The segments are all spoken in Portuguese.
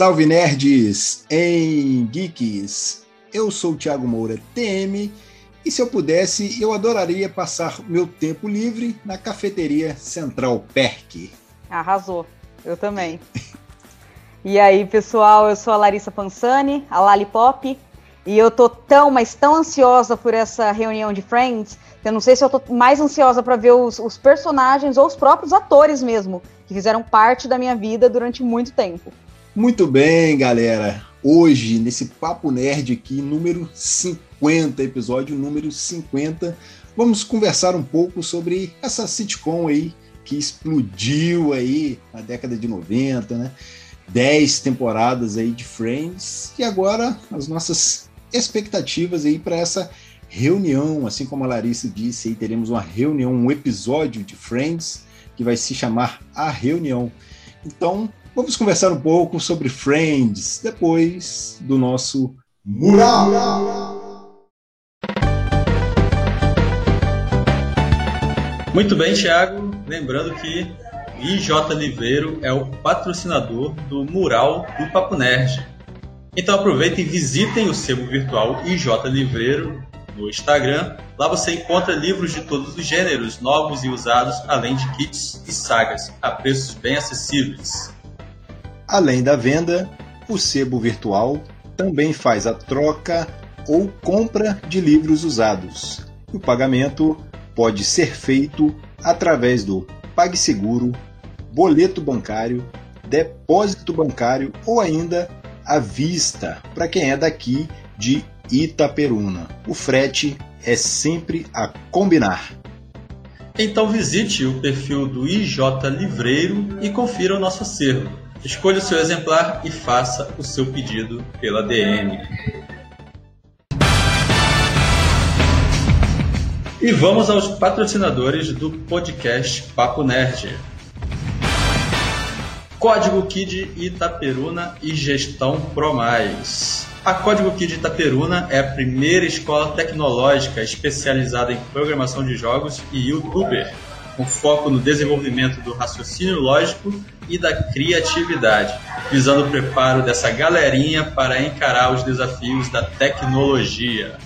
Salve nerds em geeks! Eu sou o Thiago Moura, TM, e se eu pudesse, eu adoraria passar meu tempo livre na cafeteria Central Perk. Arrasou, eu também. e aí, pessoal, eu sou a Larissa Pansani, a Lollipop, e eu tô tão, mas tão ansiosa por essa reunião de Friends, que eu não sei se eu tô mais ansiosa para ver os, os personagens ou os próprios atores mesmo, que fizeram parte da minha vida durante muito tempo. Muito bem, galera. Hoje, nesse Papo Nerd aqui, número 50, episódio número 50, vamos conversar um pouco sobre essa sitcom aí que explodiu aí na década de 90, né? 10 temporadas aí de Friends e agora as nossas expectativas aí para essa reunião, assim como a Larissa disse, aí teremos uma reunião, um episódio de Friends que vai se chamar A Reunião. Então, Vamos conversar um pouco sobre Friends depois do nosso Mural. Muito bem, Thiago. Lembrando que IJ Liveiro é o patrocinador do Mural do Papo Nerd. Então aproveitem e visitem o sebo virtual IJ Livreiro no Instagram. Lá você encontra livros de todos os gêneros, novos e usados, além de kits e sagas, a preços bem acessíveis. Além da venda, o sebo virtual também faz a troca ou compra de livros usados. O pagamento pode ser feito através do PagSeguro, boleto bancário, depósito bancário ou ainda à vista para quem é daqui de Itaperuna. O frete é sempre a combinar. Então visite o perfil do IJ Livreiro e confira o nosso acervo. Escolha o seu exemplar e faça o seu pedido pela DM. E vamos aos patrocinadores do podcast Papo Nerd. Código Kid Itaperuna e Gestão ProMais. A Código Kid Itaperuna é a primeira escola tecnológica especializada em programação de jogos e youtuber com foco no desenvolvimento do raciocínio lógico e da criatividade, visando o preparo dessa galerinha para encarar os desafios da tecnologia.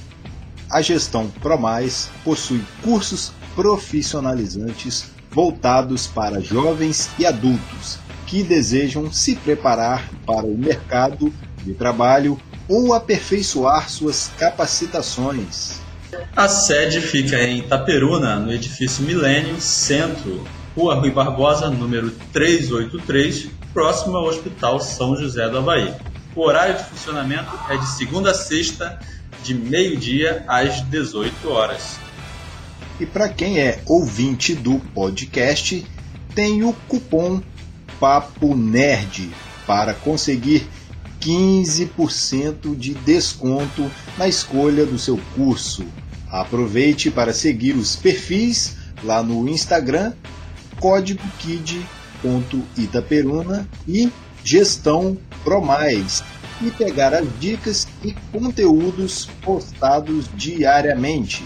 A gestão ProMais possui cursos profissionalizantes voltados para jovens e adultos que desejam se preparar para o mercado de trabalho ou aperfeiçoar suas capacitações. A sede fica em Itaperuna, no edifício Milênio Centro, Rua Rui Barbosa, número 383, próximo ao Hospital São José do Havaí. O horário de funcionamento é de segunda a sexta, de meio-dia às 18 horas. E para quem é ouvinte do podcast, tem o cupom Papo Nerd para conseguir 15% de desconto na escolha do seu curso. Aproveite para seguir os perfis lá no Instagram, código kid.itaperuna e gestão promais e pegar as dicas e conteúdos postados diariamente.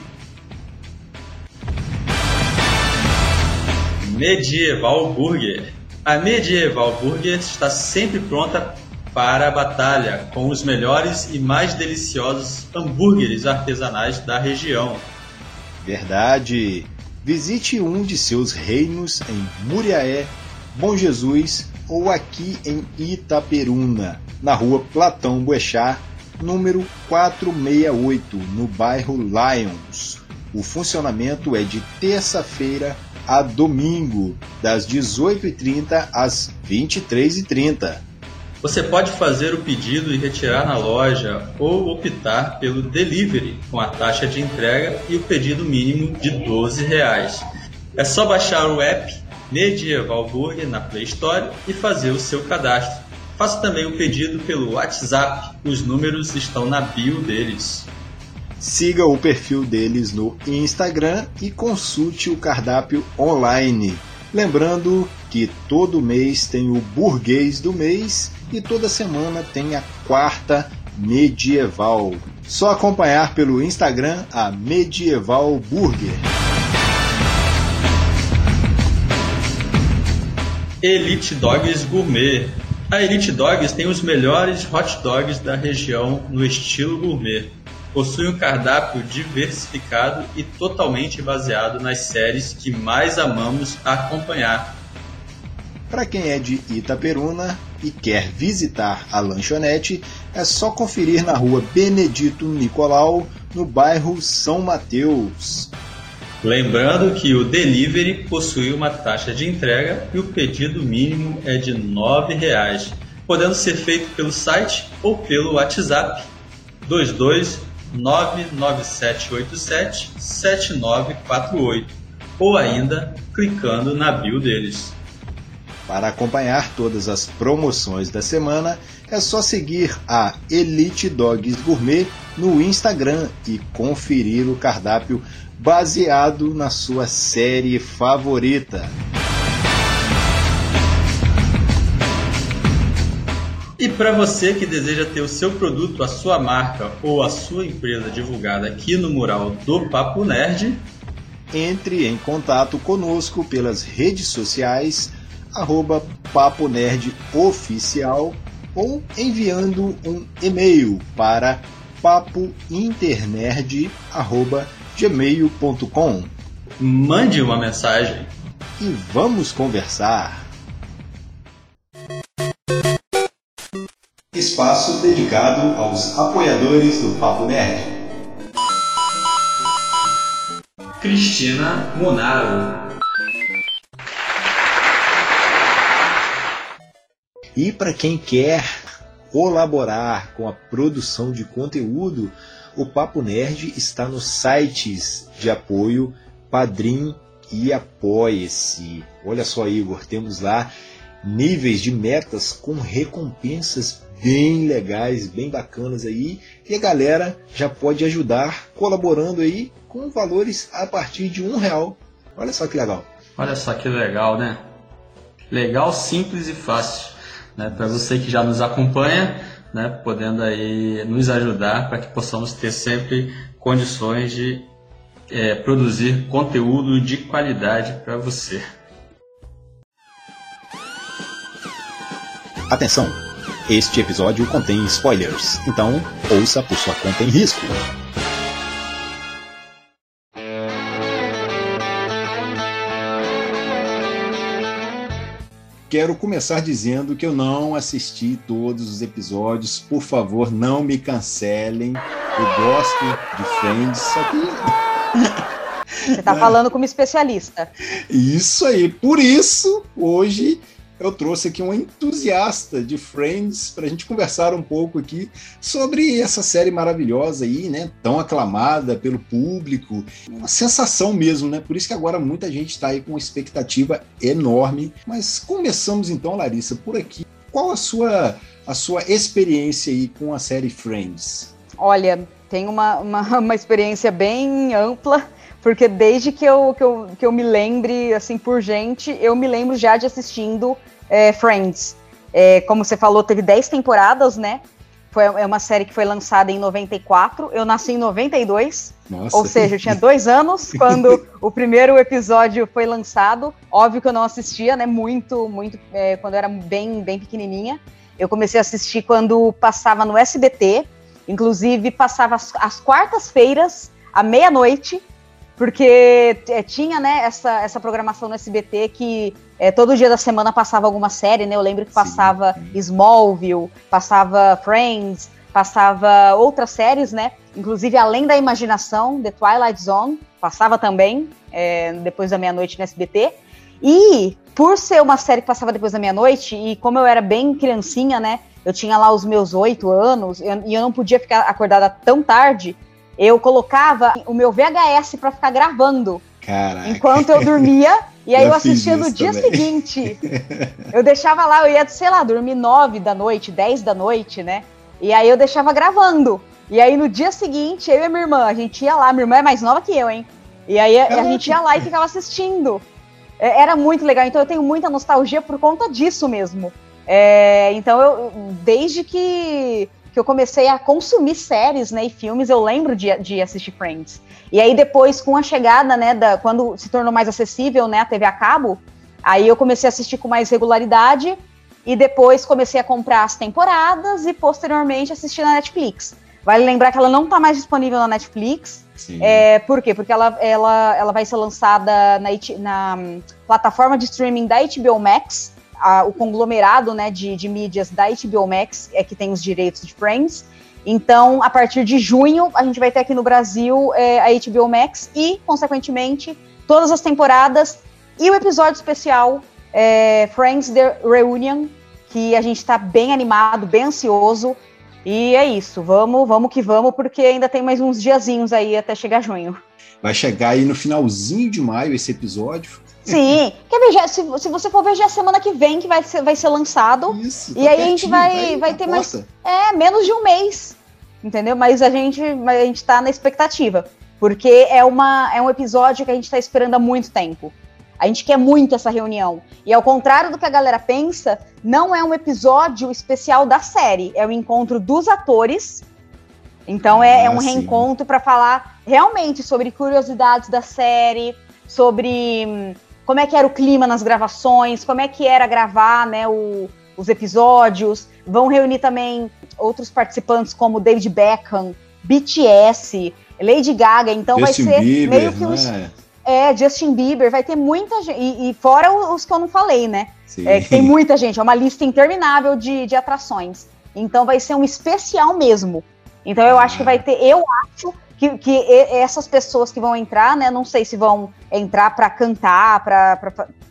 Medieval Burger. A Medieval Burger está sempre pronta para a batalha com os melhores e mais deliciosos hambúrgueres artesanais da região. Verdade! Visite um de seus reinos em Muriaé, Bom Jesus ou aqui em Itaperuna, na rua Platão Boechat, número 468, no bairro Lions. O funcionamento é de terça-feira a domingo, das 18h30 às 23h30. Você pode fazer o pedido e retirar na loja ou optar pelo delivery com a taxa de entrega e o pedido mínimo de 12 reais. É só baixar o app Medieval Burger na Play Store e fazer o seu cadastro. Faça também o pedido pelo WhatsApp, os números estão na bio deles. Siga o perfil deles no Instagram e consulte o cardápio online. Lembrando que todo mês tem o burguês do mês e toda semana tem a quarta medieval. Só acompanhar pelo Instagram a Medieval Burger. Elite Dogs Gourmet. A Elite Dogs tem os melhores hot dogs da região no estilo gourmet. Possui um cardápio diversificado e totalmente baseado nas séries que mais amamos acompanhar. Para quem é de Itaperuna e quer visitar a lanchonete, é só conferir na rua Benedito Nicolau, no bairro São Mateus. Lembrando que o delivery possui uma taxa de entrega e o pedido mínimo é de R$ 9,00, podendo ser feito pelo site ou pelo WhatsApp 22 99787 7948 ou ainda clicando na bio deles. Para acompanhar todas as promoções da semana, é só seguir a Elite Dogs Gourmet no Instagram e conferir o cardápio baseado na sua série favorita. E para você que deseja ter o seu produto, a sua marca ou a sua empresa divulgada aqui no mural do Papo Nerd, entre em contato conosco pelas redes sociais arroba Papo Nerd Oficial ou enviando um e-mail para papointernerd.gmail.com Mande uma mensagem e vamos conversar. Espaço dedicado aos apoiadores do Papo Nerd. Cristina Monaro E para quem quer colaborar com a produção de conteúdo, o Papo Nerd está nos sites de apoio Padrim e Apoie-se. Olha só, Igor, temos lá níveis de metas com recompensas bem legais, bem bacanas aí, e a galera já pode ajudar colaborando aí com valores a partir de um real. Olha só que legal. Olha só que legal, né? Legal, simples e fácil né, para você que já nos acompanha, né, podendo aí nos ajudar para que possamos ter sempre condições de é, produzir conteúdo de qualidade para você. Atenção! Este episódio contém spoilers, então ouça por sua conta em risco. Quero começar dizendo que eu não assisti todos os episódios. Por favor, não me cancelem. Eu gosto de Friends, só que. Você está falando como especialista. Isso aí. Por isso, hoje eu trouxe aqui um entusiasta de Friends para a gente conversar um pouco aqui sobre essa série maravilhosa aí, né? Tão aclamada pelo público, uma sensação mesmo, né? Por isso que agora muita gente está aí com uma expectativa enorme. Mas começamos então, Larissa, por aqui. Qual a sua a sua experiência aí com a série Friends? Olha, tem uma, uma, uma experiência bem ampla porque desde que eu, que eu, que eu me lembre, assim, por gente, eu me lembro já de assistindo é, Friends. É, como você falou, teve 10 temporadas, né? Foi, é uma série que foi lançada em 94. Eu nasci em 92. Nossa. Ou seja, eu tinha dois anos quando o primeiro episódio foi lançado. Óbvio que eu não assistia, né? Muito, muito. É, quando eu era bem, bem pequenininha. Eu comecei a assistir quando passava no SBT. Inclusive, passava as, as quartas-feiras, à meia-noite porque é, tinha né, essa, essa programação no SBT que é, todo dia da semana passava alguma série, né? Eu lembro que passava Sim. Smallville, passava Friends, passava outras séries, né? Inclusive Além da Imaginação, The Twilight Zone, passava também é, depois da meia-noite no SBT. E por ser uma série que passava depois da meia-noite, e como eu era bem criancinha, né? Eu tinha lá os meus oito anos eu, e eu não podia ficar acordada tão tarde, eu colocava o meu VHS para ficar gravando. Caraca. Enquanto eu dormia, e aí eu, eu assistia no dia também. seguinte. Eu deixava lá, eu ia, sei lá, dormir nove da noite, dez da noite, né? E aí eu deixava gravando. E aí no dia seguinte, eu e minha irmã, a gente ia lá, minha irmã é mais nova que eu, hein? E aí a, a gente ia lá e ficava assistindo. É, era muito legal, então eu tenho muita nostalgia por conta disso mesmo. É, então eu, desde que, que eu comecei a consumir séries né, e filmes, eu lembro de, de assistir Friends. E aí depois, com a chegada, né, da, quando se tornou mais acessível né, a TV a cabo, aí eu comecei a assistir com mais regularidade e depois comecei a comprar as temporadas e posteriormente assistir na Netflix. Vale lembrar que ela não está mais disponível na Netflix. É, por quê? Porque ela, ela, ela vai ser lançada na, na hum, plataforma de streaming da HBO Max, a, o conglomerado né, de, de mídias da HBO Max é que tem os direitos de Friends. Então, a partir de junho, a gente vai ter aqui no Brasil é, a HBO Max e, consequentemente, todas as temporadas e o episódio especial é, Friends The Reunion, que a gente está bem animado, bem ansioso. E é isso, vamos, vamos que vamos, porque ainda tem mais uns diazinhos aí até chegar junho. Vai chegar aí no finalzinho de maio esse episódio. Sim, quer ver, já, se, se você for ver, já é semana que vem que vai ser, vai ser lançado. Isso, e tá aí a gente vai, vai, vai ter mais. É, menos de um mês. Entendeu? Mas a gente, a gente tá na expectativa. Porque é, uma, é um episódio que a gente tá esperando há muito tempo. A gente quer muito essa reunião. E ao contrário do que a galera pensa, não é um episódio especial da série, é o encontro dos atores. Então é, ah, é um sim. reencontro para falar realmente sobre curiosidades da série, sobre hum, como é que era o clima nas gravações, como é que era gravar, né, o, os episódios. Vão reunir também outros participantes como David Beckham, BTS, Lady Gaga. Então Justin vai ser Bieber, meio que um, né? É, Justin Bieber, vai ter muita gente. E, e fora os que eu não falei, né? É, que tem muita gente, é uma lista interminável de, de atrações. Então vai ser um especial mesmo. Então eu ah. acho que vai ter. Eu acho que, que essas pessoas que vão entrar, né? Não sei se vão entrar para cantar,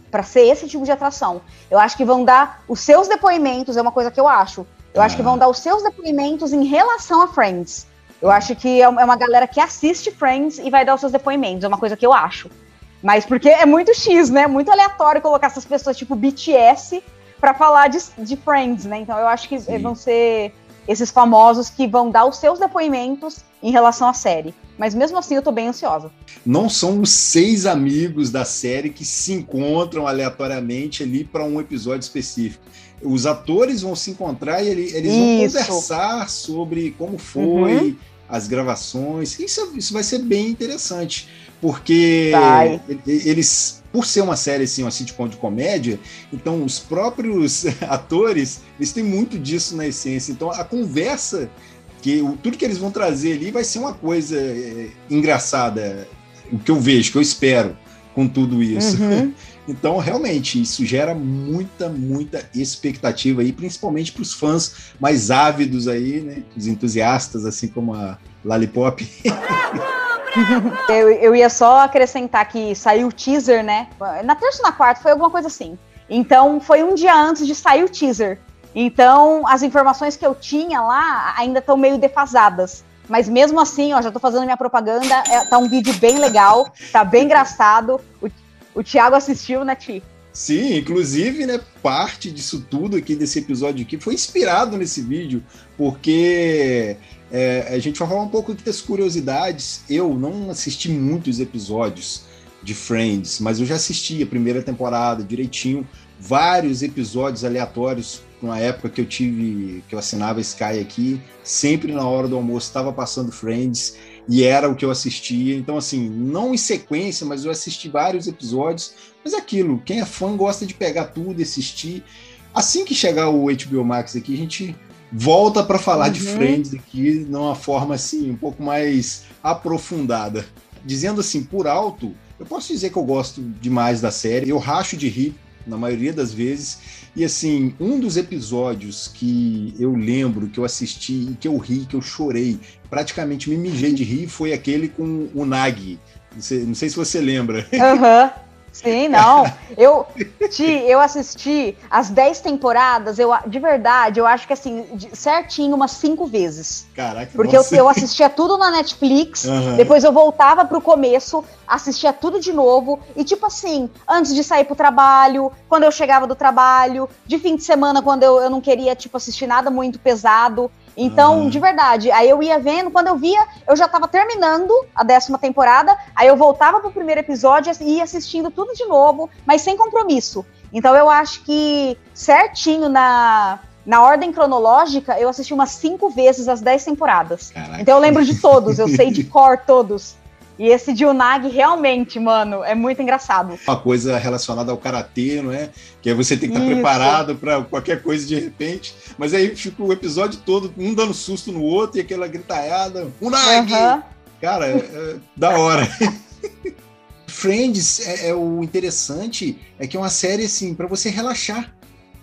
para ser esse tipo de atração. Eu acho que vão dar os seus depoimentos, é uma coisa que eu acho. Eu ah. acho que vão dar os seus depoimentos em relação a Friends. Eu acho que é, é uma galera que assiste Friends e vai dar os seus depoimentos, é uma coisa que eu acho. Mas porque é muito X, né? Muito aleatório colocar essas pessoas tipo BTS para falar de, de Friends, né? Então eu acho que Sim. vão ser esses famosos que vão dar os seus depoimentos em relação à série. Mas mesmo assim eu tô bem ansiosa. Não são os seis amigos da série que se encontram aleatoriamente ali para um episódio específico os atores vão se encontrar e eles vão conversar sobre como foi uhum. as gravações. Isso, isso vai ser bem interessante, porque vai. eles, por ser uma série assim, uma sitcom de comédia, então os próprios atores, eles têm muito disso na essência. Então a conversa que tudo que eles vão trazer ali vai ser uma coisa é, engraçada, o que eu vejo, que eu espero com tudo isso. Uhum. Então, realmente, isso gera muita, muita expectativa aí, principalmente para os fãs mais ávidos aí, né? Os entusiastas, assim como a Lollipop. eu, eu ia só acrescentar que saiu o teaser, né? Na terça ou na quarta, foi alguma coisa assim. Então, foi um dia antes de sair o teaser. Então, as informações que eu tinha lá ainda estão meio defasadas. Mas mesmo assim, ó, já tô fazendo minha propaganda. É, tá um vídeo bem legal, tá bem engraçado. O, o Thiago assistiu, né, Ti? Sim, inclusive, né, parte disso tudo aqui desse episódio aqui foi inspirado nesse vídeo, porque é, a gente vai falar um pouco aqui das curiosidades. Eu não assisti muitos episódios de Friends, mas eu já assisti a primeira temporada direitinho, vários episódios aleatórios numa época que eu tive, que eu assinava Sky aqui, sempre na hora do almoço estava passando Friends e era o que eu assistia. Então, assim, não em sequência, mas eu assisti vários episódios. Mas é aquilo, quem é fã gosta de pegar tudo e assistir. Assim que chegar o HBO Max aqui, a gente volta para falar uhum. de Friends aqui de uma forma assim, um pouco mais aprofundada. Dizendo assim, por alto, eu posso dizer que eu gosto demais da série. Eu racho de rir na maioria das vezes. E assim, um dos episódios que eu lembro, que eu assisti e que eu ri, que eu chorei, praticamente me mijei de rir, foi aquele com o Nagi. Não sei, não sei se você lembra. Aham. Uhum. Sim, não. Eu, Ti, eu assisti as 10 temporadas, eu, de verdade, eu acho que assim, certinho, umas cinco vezes. Caraca, Porque eu, eu, assistia tudo na Netflix, uhum. depois eu voltava pro começo, assistia tudo de novo, e tipo assim, antes de sair pro trabalho, quando eu chegava do trabalho, de fim de semana, quando eu, eu não queria, tipo, assistir nada muito pesado. Então, uhum. de verdade, aí eu ia vendo, quando eu via, eu já tava terminando a décima temporada, aí eu voltava pro primeiro episódio e ia assistindo tudo de novo, mas sem compromisso. Então eu acho que certinho na, na ordem cronológica, eu assisti umas cinco vezes as dez temporadas. Caraca. Então eu lembro de todos, eu sei de cor todos. E esse de Unagi realmente, mano, é muito engraçado. Uma coisa relacionada ao karatê, não é? Que aí você tem que estar preparado para qualquer coisa de repente. Mas aí fica o episódio todo, um dando susto no outro e aquela gritalhada. Unagi! Uhum. Cara, é, é, da hora. Friends é, é, o interessante é que é uma série assim para você relaxar.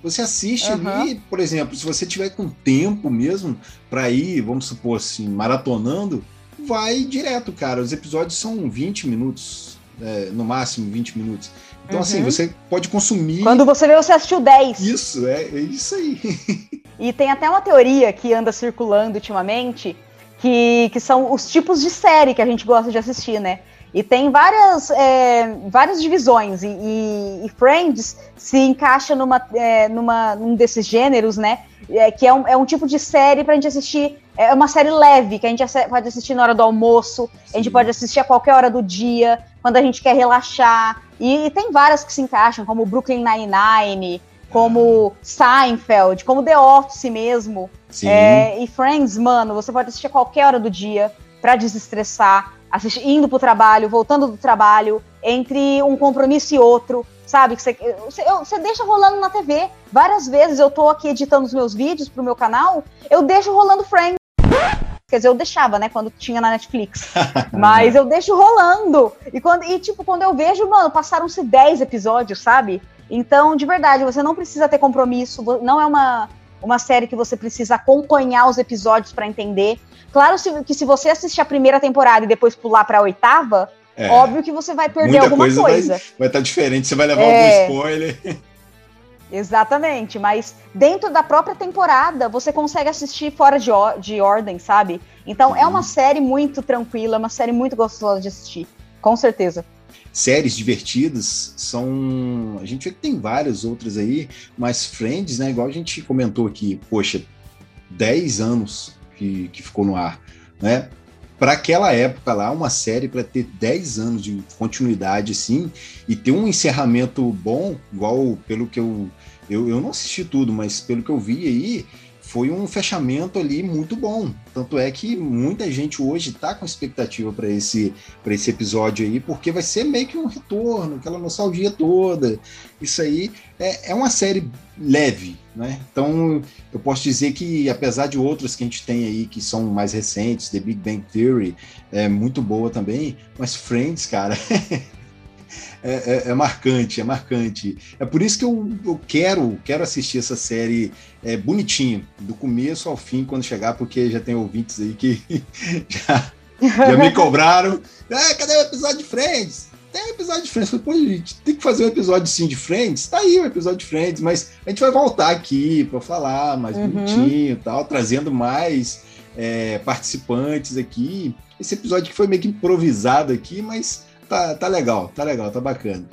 Você assiste uhum. ali, por exemplo, se você tiver com tempo mesmo para ir, vamos supor assim, maratonando, vai direto, cara. Os episódios são 20 minutos, é, no máximo 20 minutos. Então, assim, uhum. assim, você pode consumir. Quando você vê, você assistiu 10. Isso, é, é isso aí. e tem até uma teoria que anda circulando ultimamente, que, que são os tipos de série que a gente gosta de assistir, né? E tem várias, é, várias divisões, e, e, e, Friends se encaixa numa, é, numa, num desses gêneros, né? É, que é um, é um tipo de série pra gente assistir, é uma série leve, que a gente pode assistir na hora do almoço, Sim. a gente pode assistir a qualquer hora do dia, quando a gente quer relaxar. E, e tem várias que se encaixam, como Brooklyn Nine-Nine, como Seinfeld, como The Office mesmo. É, e Friends, mano, você pode assistir a qualquer hora do dia para desestressar assistir, indo pro trabalho, voltando do trabalho, entre um compromisso e outro, sabe? Que você, você, você deixa rolando na TV. Várias vezes eu tô aqui editando os meus vídeos pro meu canal, eu deixo rolando Friends. Quer dizer, eu deixava, né, quando tinha na Netflix. Mas eu deixo rolando. E, quando, e tipo, quando eu vejo, mano, passaram-se 10 episódios, sabe? Então, de verdade, você não precisa ter compromisso, não é uma, uma série que você precisa acompanhar os episódios para entender. Claro que se você assistir a primeira temporada e depois pular para a oitava, é, óbvio que você vai perder alguma coisa. coisa. Vai estar tá diferente, você vai levar é, algum spoiler. Exatamente, mas dentro da própria temporada você consegue assistir fora de, de ordem, sabe? Então uhum. é uma série muito tranquila, é uma série muito gostosa de assistir, com certeza séries divertidas são. A gente vê que tem várias outras aí, mas Friends, né? Igual a gente comentou aqui, poxa, 10 anos que, que ficou no ar, né? Para aquela época lá, uma série para ter 10 anos de continuidade, assim, e ter um encerramento bom, igual pelo que eu, eu. Eu não assisti tudo, mas pelo que eu vi aí, foi um fechamento ali muito bom. Tanto é que muita gente hoje está com expectativa para esse, esse episódio aí, porque vai ser meio que um retorno, aquela nostalgia toda. Isso aí é, é uma série leve, né? Então eu posso dizer que, apesar de outras que a gente tem aí que são mais recentes, The Big Bang Theory, é muito boa também, mas Friends, cara. é, é, é, marcante, é marcante. É por isso que eu, eu quero, quero assistir essa série é, bonitinho, do começo ao fim, quando chegar, porque já tem ouvintes aí que já, já me cobraram. Ah, cadê o episódio de Friends? Tem um episódio de Friends. Pô, gente, tem que fazer um episódio sim de Friends? Tá aí o episódio de Friends, mas a gente vai voltar aqui para falar mais uhum. bonitinho e tal, trazendo mais é, participantes aqui. Esse episódio que foi meio que improvisado aqui, mas tá, tá legal, tá legal, tá bacana.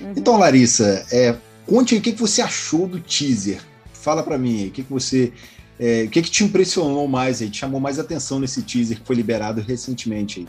Uhum. Então, Larissa, é, conte aí o que, que você achou do teaser. Fala para mim, o que, que você. É, o que, que te impressionou mais aí, te chamou mais atenção nesse teaser que foi liberado recentemente aí?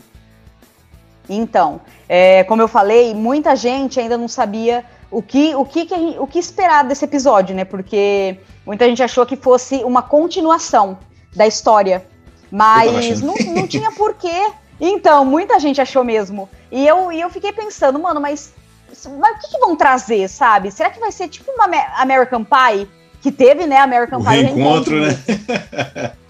Então, é, como eu falei, muita gente ainda não sabia o que, o que, que o que esperar desse episódio, né? Porque muita gente achou que fosse uma continuação da história. Mas não, não tinha porquê. Então, muita gente achou mesmo. E eu, e eu fiquei pensando, mano, mas, mas o que, que vão trazer, sabe? Será que vai ser tipo uma American Pie? que teve, né, American Pie. Reencontro, né?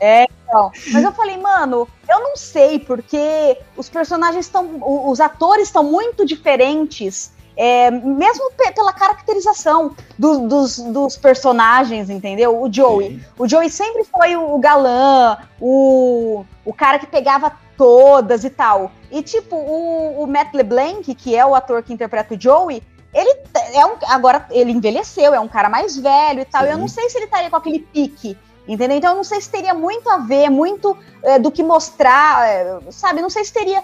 É, então. Mas eu falei, mano, eu não sei, porque os personagens estão. Os atores estão muito diferentes. É, mesmo pela caracterização do, dos, dos, personagens, entendeu? O Joey. Sim. O Joey sempre foi o, galã, o, o cara que pegava todas e tal. E, tipo, o, o Matt LeBlanc, que é o ator que interpreta o Joey, ele é um. Agora, ele envelheceu, é um cara mais velho e tal. Sim. E eu não sei se ele estaria com aquele pique Entendeu? Então eu não sei se teria muito a ver, muito é, do que mostrar, é, sabe? Não sei se teria.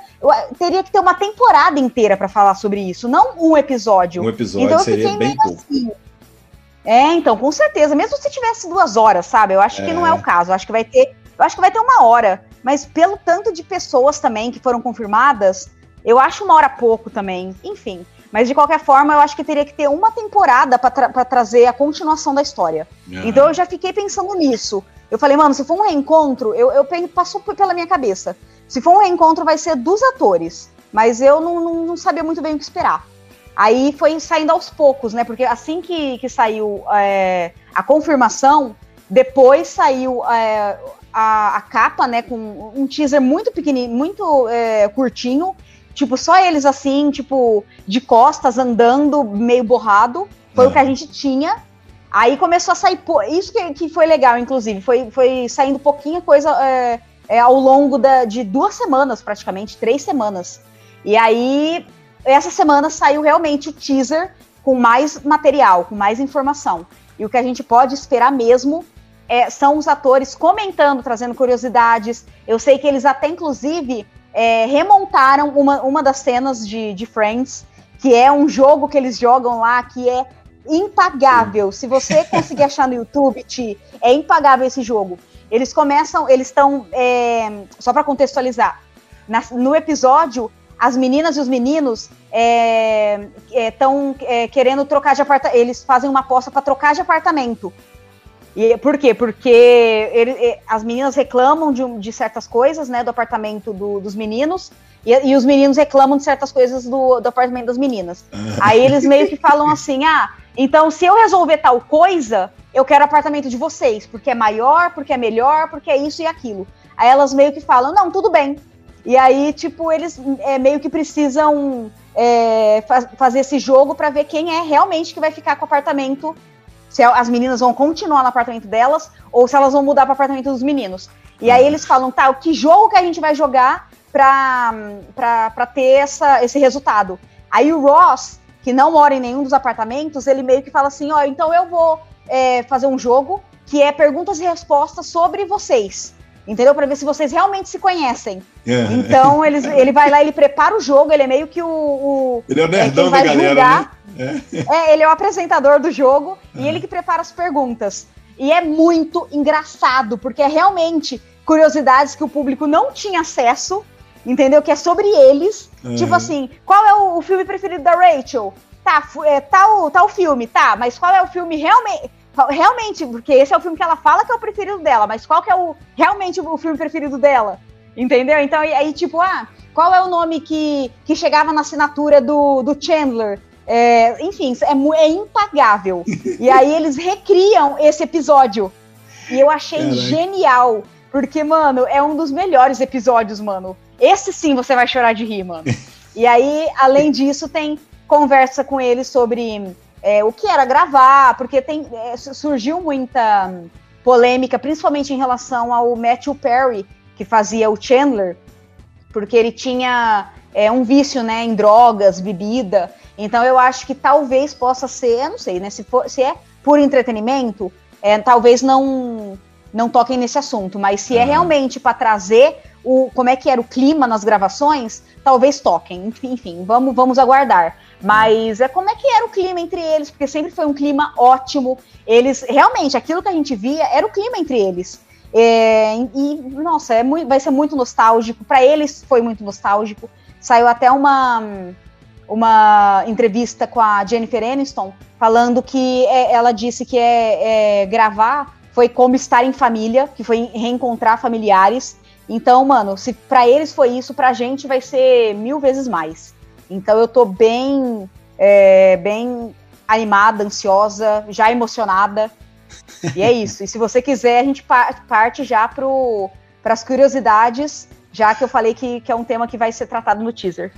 Teria que ter uma temporada inteira para falar sobre isso, não um episódio. Um episódio então, seria bem pouco. Assim. É, então, com certeza. Mesmo se tivesse duas horas, sabe? Eu acho é. que não é o caso. Eu acho que vai ter. Eu acho que vai ter uma hora. Mas pelo tanto de pessoas também que foram confirmadas, eu acho uma hora pouco também. Enfim. Mas de qualquer forma, eu acho que teria que ter uma temporada para tra trazer a continuação da história. Uhum. Então eu já fiquei pensando nisso. Eu falei, mano, se for um reencontro, eu, eu passou pela minha cabeça. Se for um reencontro, vai ser dos atores. Mas eu não, não, não sabia muito bem o que esperar. Aí foi saindo aos poucos, né? Porque assim que, que saiu é, a confirmação, depois saiu é, a, a, capa, né? Com um teaser muito pequenininho, muito é, curtinho, Tipo, só eles assim, tipo, de costas, andando, meio borrado. Foi é. o que a gente tinha. Aí começou a sair. Isso que, que foi legal, inclusive. Foi, foi saindo pouquinha coisa é, é, ao longo da, de duas semanas, praticamente, três semanas. E aí, essa semana saiu realmente o teaser com mais material, com mais informação. E o que a gente pode esperar mesmo é, são os atores comentando, trazendo curiosidades. Eu sei que eles até, inclusive, é, remontaram uma, uma das cenas de, de Friends, que é um jogo que eles jogam lá que é impagável. Se você conseguir achar no YouTube, Ti, é impagável esse jogo. Eles começam, eles estão. É, só para contextualizar, na, no episódio, as meninas e os meninos estão é, é, é, querendo trocar de apartamento. Eles fazem uma aposta para trocar de apartamento. E por quê? Porque ele, as meninas reclamam de, de, certas coisas, né, do apartamento do, dos meninos, e, e, os meninos reclamam de certas coisas do, do apartamento das meninas. Aí eles meio que falam assim: ah, então se eu resolver tal coisa, eu quero apartamento de vocês, porque é maior, porque é melhor, porque é isso e aquilo. Aí elas meio que falam: não, tudo bem. E aí, tipo, eles é, meio que precisam é, faz, fazer esse jogo para ver quem é realmente que vai ficar com o apartamento se as meninas vão continuar no apartamento delas ou se elas vão mudar para o apartamento dos meninos. E aí eles falam, tá, o que jogo que a gente vai jogar pra, pra, pra ter essa, esse resultado? Aí o Ross, que não mora em nenhum dos apartamentos, ele meio que fala assim, ó, então eu vou é, fazer um jogo que é perguntas e respostas sobre vocês. Entendeu? Para ver se vocês realmente se conhecem. É. Então eles, ele vai lá, ele prepara o jogo, ele é meio que o. o ele é o nerdão é, da galera. Julgar, né? É. é. ele é o apresentador do jogo e ele que prepara as perguntas. E é muito engraçado, porque é realmente curiosidades que o público não tinha acesso, entendeu? Que é sobre eles. Uhum. Tipo assim, qual é o, o, filme preferido da Rachel? Tá, é, tal, tal filme, tá, mas qual é o filme realmente Realmente, porque esse é o filme que ela fala que é o preferido dela, mas qual que é o realmente o filme preferido dela? Entendeu? Então, aí, tipo, ah, qual é o nome que, que chegava na assinatura do, do Chandler? É, enfim, é, é impagável. e aí eles recriam esse episódio. E eu achei Caraca. genial. Porque, mano, é um dos melhores episódios, mano. Esse sim você vai chorar de rir, mano. e aí, além disso, tem conversa com ele sobre é, o que era gravar, porque tem, é, surgiu muita polêmica, principalmente em relação ao Matthew Perry, que fazia o Chandler, porque ele tinha é, um vício né, em drogas, bebida. Então eu acho que talvez possa ser, não sei, né? Se, for, se é por entretenimento, é, talvez não não toquem nesse assunto, mas se é realmente para trazer o como é que era o clima nas gravações, talvez toquem. Enfim, vamos, vamos aguardar. Mas é como é que era o clima entre eles, porque sempre foi um clima ótimo. Eles, realmente, aquilo que a gente via era o clima entre eles. É, e, nossa, é muito, vai ser muito nostálgico. Para eles foi muito nostálgico. Saiu até uma, uma entrevista com a Jennifer Aniston falando que é, ela disse que é, é, gravar foi como estar em família, que foi reencontrar familiares. Então, mano, se para eles foi isso, pra gente vai ser mil vezes mais. Então eu tô bem, é, bem animada, ansiosa, já emocionada. E é isso. E se você quiser, a gente parte já para as curiosidades, já que eu falei que, que é um tema que vai ser tratado no teaser.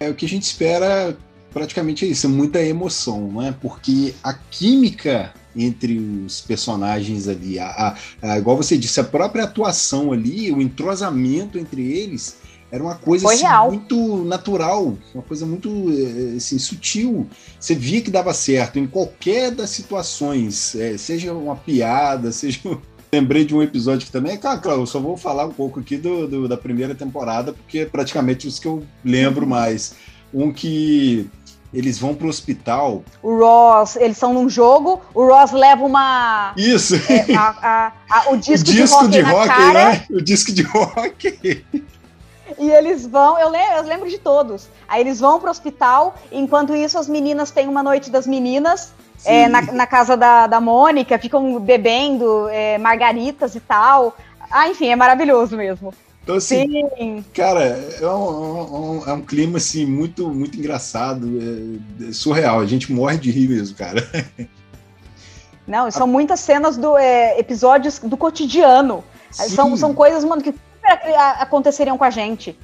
É o que a gente espera praticamente é isso, é muita emoção, né? Porque a química entre os personagens ali, a, a, a, igual você disse, a própria atuação ali, o entrosamento entre eles era uma coisa assim, muito natural, uma coisa muito eh, assim, sutil. Você via que dava certo em qualquer das situações, é, seja uma piada, seja. Lembrei de um episódio que também, claro, claro, eu só vou falar um pouco aqui do, do, da primeira temporada, porque é praticamente os que eu lembro mais. Um que eles vão pro hospital. O Ross, eles são num jogo, o Ross leva uma. Isso! É, a, a, a, o disco, o disco de rock, de rock né? O disco de rock. E eles vão, eu lembro, eu lembro de todos. Aí eles vão pro hospital, enquanto isso as meninas têm uma noite das meninas. É, na, na, casa da, da Mônica, ficam bebendo é, margaritas e tal. Ah, enfim, é maravilhoso mesmo. Então, assim, Sim. cara, é um, um, é um, clima, assim, muito, muito engraçado, é, é surreal. A gente morre de rir mesmo, cara. Não, são muitas cenas do é, episódios do cotidiano. São, são coisas, mano, que aconteceriam com a gente.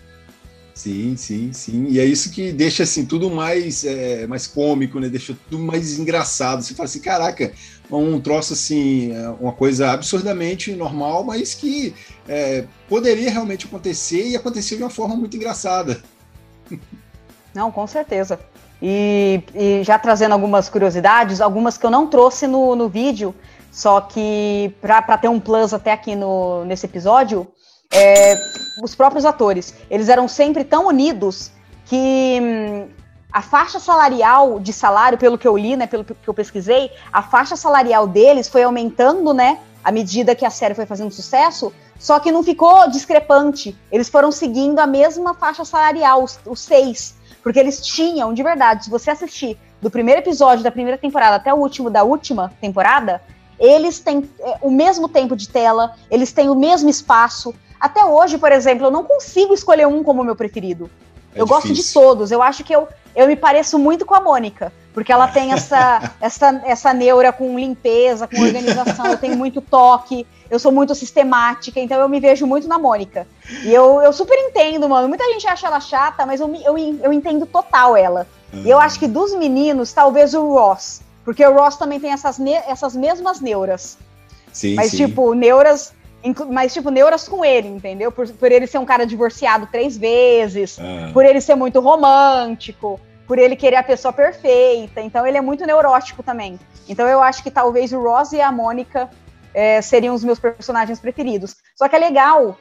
Sim, sim, sim. E é isso que deixa assim tudo mais, é, mais cômico, né? Deixa tudo mais engraçado. Você fala assim, caraca, um troço assim, é, uma coisa absurdamente normal, mas que é, poderia realmente acontecer e acontecer de uma forma muito engraçada. Não, com certeza. E, e já trazendo algumas curiosidades, algumas que eu não trouxe no, no vídeo, só que para ter um plus até aqui no, nesse episódio, é, os próprios atores. Eles eram sempre tão unidos que hum, a faixa salarial de salário, pelo que eu li, né, pelo que eu pesquisei, a faixa salarial deles foi aumentando, né, à medida que a série foi fazendo sucesso, só que não ficou discrepante. Eles foram seguindo a mesma faixa salarial, os, os seis, porque eles tinham, de verdade, se você assistir do primeiro episódio da primeira temporada até o último da última temporada, eles têm é, o mesmo tempo de tela, eles têm o mesmo espaço, até hoje, por exemplo, eu não consigo escolher um como meu preferido. É eu difícil. gosto de todos. Eu acho que eu, eu me pareço muito com a Mônica, porque ela tem essa, essa, essa neura com limpeza, com organização, eu tenho muito toque, eu sou muito sistemática, então eu me vejo muito na Mônica. E eu, eu super entendo, mano. Muita gente acha ela chata, mas eu, eu, eu entendo total ela. Uhum. E eu acho que dos meninos, talvez o Ross. Porque o Ross também tem essas, essas mesmas neuras. Sim, mas, sim. tipo, neuras mas, tipo, neuras com ele, entendeu? Por, por ele ser um cara divorciado três vezes, ah. por ele ser muito romântico, por ele querer a pessoa perfeita. Então, ele é muito neurótico também. Então, eu acho que talvez o Ross e a Mônica é, seriam os meus personagens preferidos. Só que é legal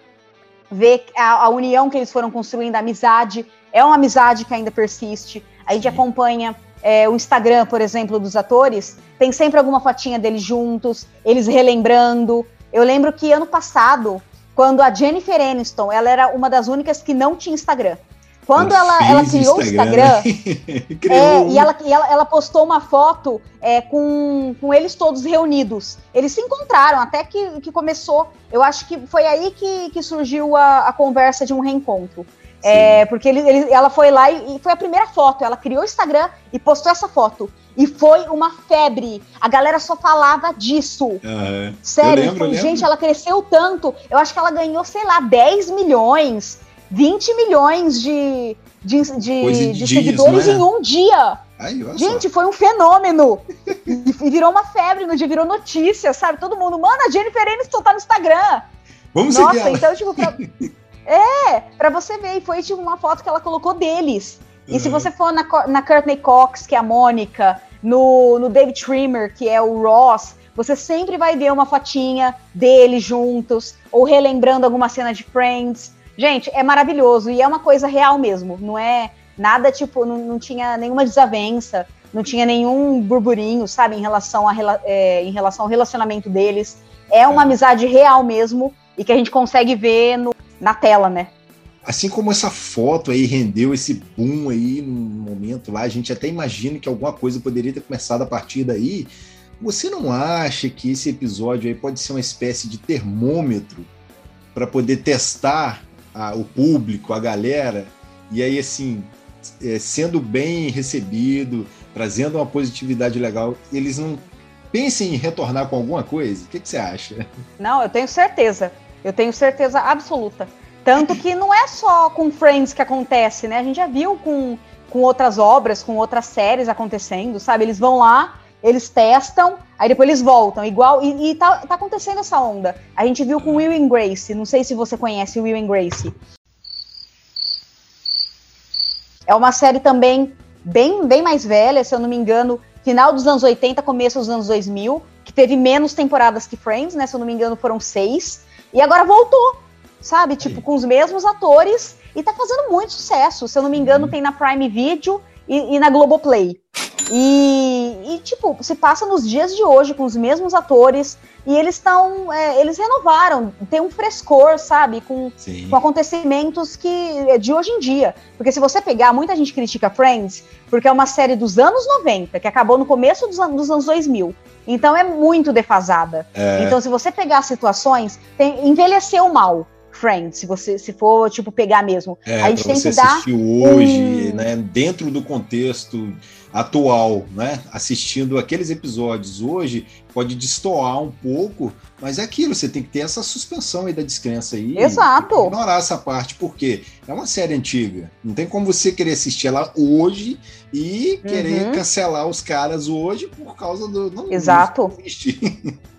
ver a, a, união que eles foram construindo, a amizade. É uma amizade que ainda persiste. A gente Sim. acompanha é, o Instagram, por exemplo, dos atores, tem sempre alguma fotinha deles juntos, eles relembrando. Eu lembro que ano passado, quando a Jennifer Aniston, ela era uma das únicas que não tinha Instagram. Quando ela, ela criou o Instagram, é, e, ela, e ela, ela, postou uma foto é, com, com eles todos reunidos. Eles se encontraram, até que, que começou. Eu acho que foi aí que, que surgiu a, a conversa de um reencontro. É, porque ele, ele, ela foi lá e, e, foi a primeira foto. Ela criou o Instagram e postou essa foto. E foi uma febre. A galera só falava disso. Uhum. Sério, lembro, foi, gente, ela cresceu tanto. Eu acho que ela ganhou, sei lá, 10 milhões, 20 milhões de, de, de, de dias, seguidores é? em um dia. Ai, gente, foi um fenômeno. e virou uma febre no dia, virou notícia, sabe? Todo mundo, mano, a Jennifer Aniston tá no Instagram. Vamos Nossa, então, tipo, pra... é, pra você ver, e foi tipo uma foto que ela colocou deles. E uhum. se você for na, na Courtney Cox, que é a Mônica, no, no David Trimmer, que é o Ross, você sempre vai ver uma fotinha deles juntos, ou relembrando alguma cena de Friends. Gente, é maravilhoso e é uma coisa real mesmo, não é nada tipo, não, não tinha nenhuma desavença, não tinha nenhum burburinho, sabe, em relação, a, é, em relação ao relacionamento deles. É uma amizade real mesmo e que a gente consegue ver no, na tela, né? Assim como essa foto aí rendeu esse boom aí no momento lá, a gente até imagina que alguma coisa poderia ter começado a partir daí. Você não acha que esse episódio aí pode ser uma espécie de termômetro para poder testar a, o público, a galera, e aí assim, é, sendo bem recebido, trazendo uma positividade legal, eles não pensa em retornar com alguma coisa? O que, que você acha? Não, eu tenho certeza. Eu tenho certeza absoluta. Tanto que não é só com Friends que acontece, né? A gente já viu com, com outras obras, com outras séries acontecendo, sabe? Eles vão lá, eles testam, aí depois eles voltam. Igual. E, e tá, tá acontecendo essa onda. A gente viu com Will and Grace. Não sei se você conhece Will and Grace. É uma série também bem, bem mais velha, se eu não me engano, final dos anos 80, começo dos anos 2000, que teve menos temporadas que Friends, né? Se eu não me engano, foram seis. E agora voltou sabe? Tipo, com os mesmos atores e tá fazendo muito sucesso. Se eu não me engano, uhum. tem na Prime Video e, e na Globoplay. E, e, tipo, se passa nos dias de hoje com os mesmos atores e eles estão. É, eles renovaram, tem um frescor, sabe? Com, com, acontecimentos que é de hoje em dia. Porque se você pegar, muita gente critica Friends, porque é uma série dos anos 90, que acabou no começo dos, dos anos 2000. Então é muito defasada. É. Então, se você pegar situações, tem, envelheceu mal. Friends, se você se for tipo pegar mesmo. É, a gente tem que dar hoje, um... né, dentro do contexto atual, né, assistindo aqueles episódios hoje, pode destoar um pouco, mas é aquilo, você tem que ter essa suspensão aí da descrença aí. Exato. Ignorar essa parte, porque é uma série antiga. Não tem como você querer assistir ela hoje e querer uhum. cancelar os caras hoje por causa do. Não, Exato. Não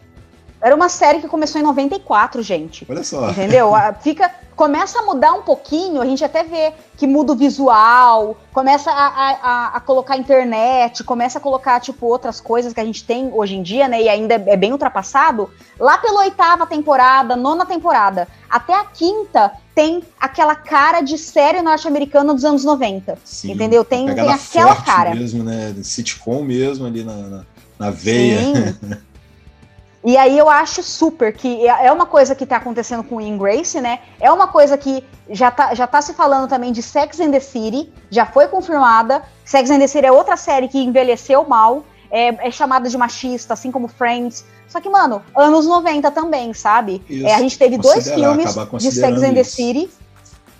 Era uma série que começou em 94, gente. Olha só. Entendeu? Fica, começa a mudar um pouquinho, a gente até vê que muda o visual, começa a, a, a, colocar internet, começa a colocar, tipo, outras coisas que a gente tem hoje em dia, né? E ainda é bem ultrapassado. Lá pela oitava temporada, nona temporada, até a quinta, tem aquela cara de série norte-americana dos anos 90. Sim, entendeu? Tem, tem aquela cara. mesmo, né? Sitcom mesmo ali na, na, na veia. Sim. E aí eu acho super que é, é uma coisa que tá acontecendo com o Grace, né? É uma coisa que já tá, já tá se falando também de Sex and the City, já foi confirmada. Sex and the City é outra série que envelheceu mal, é, é chamada de machista, assim como Friends. Só que, mano, anos 90 também, sabe? Isso, é, a gente teve dois filmes de Sex and the City.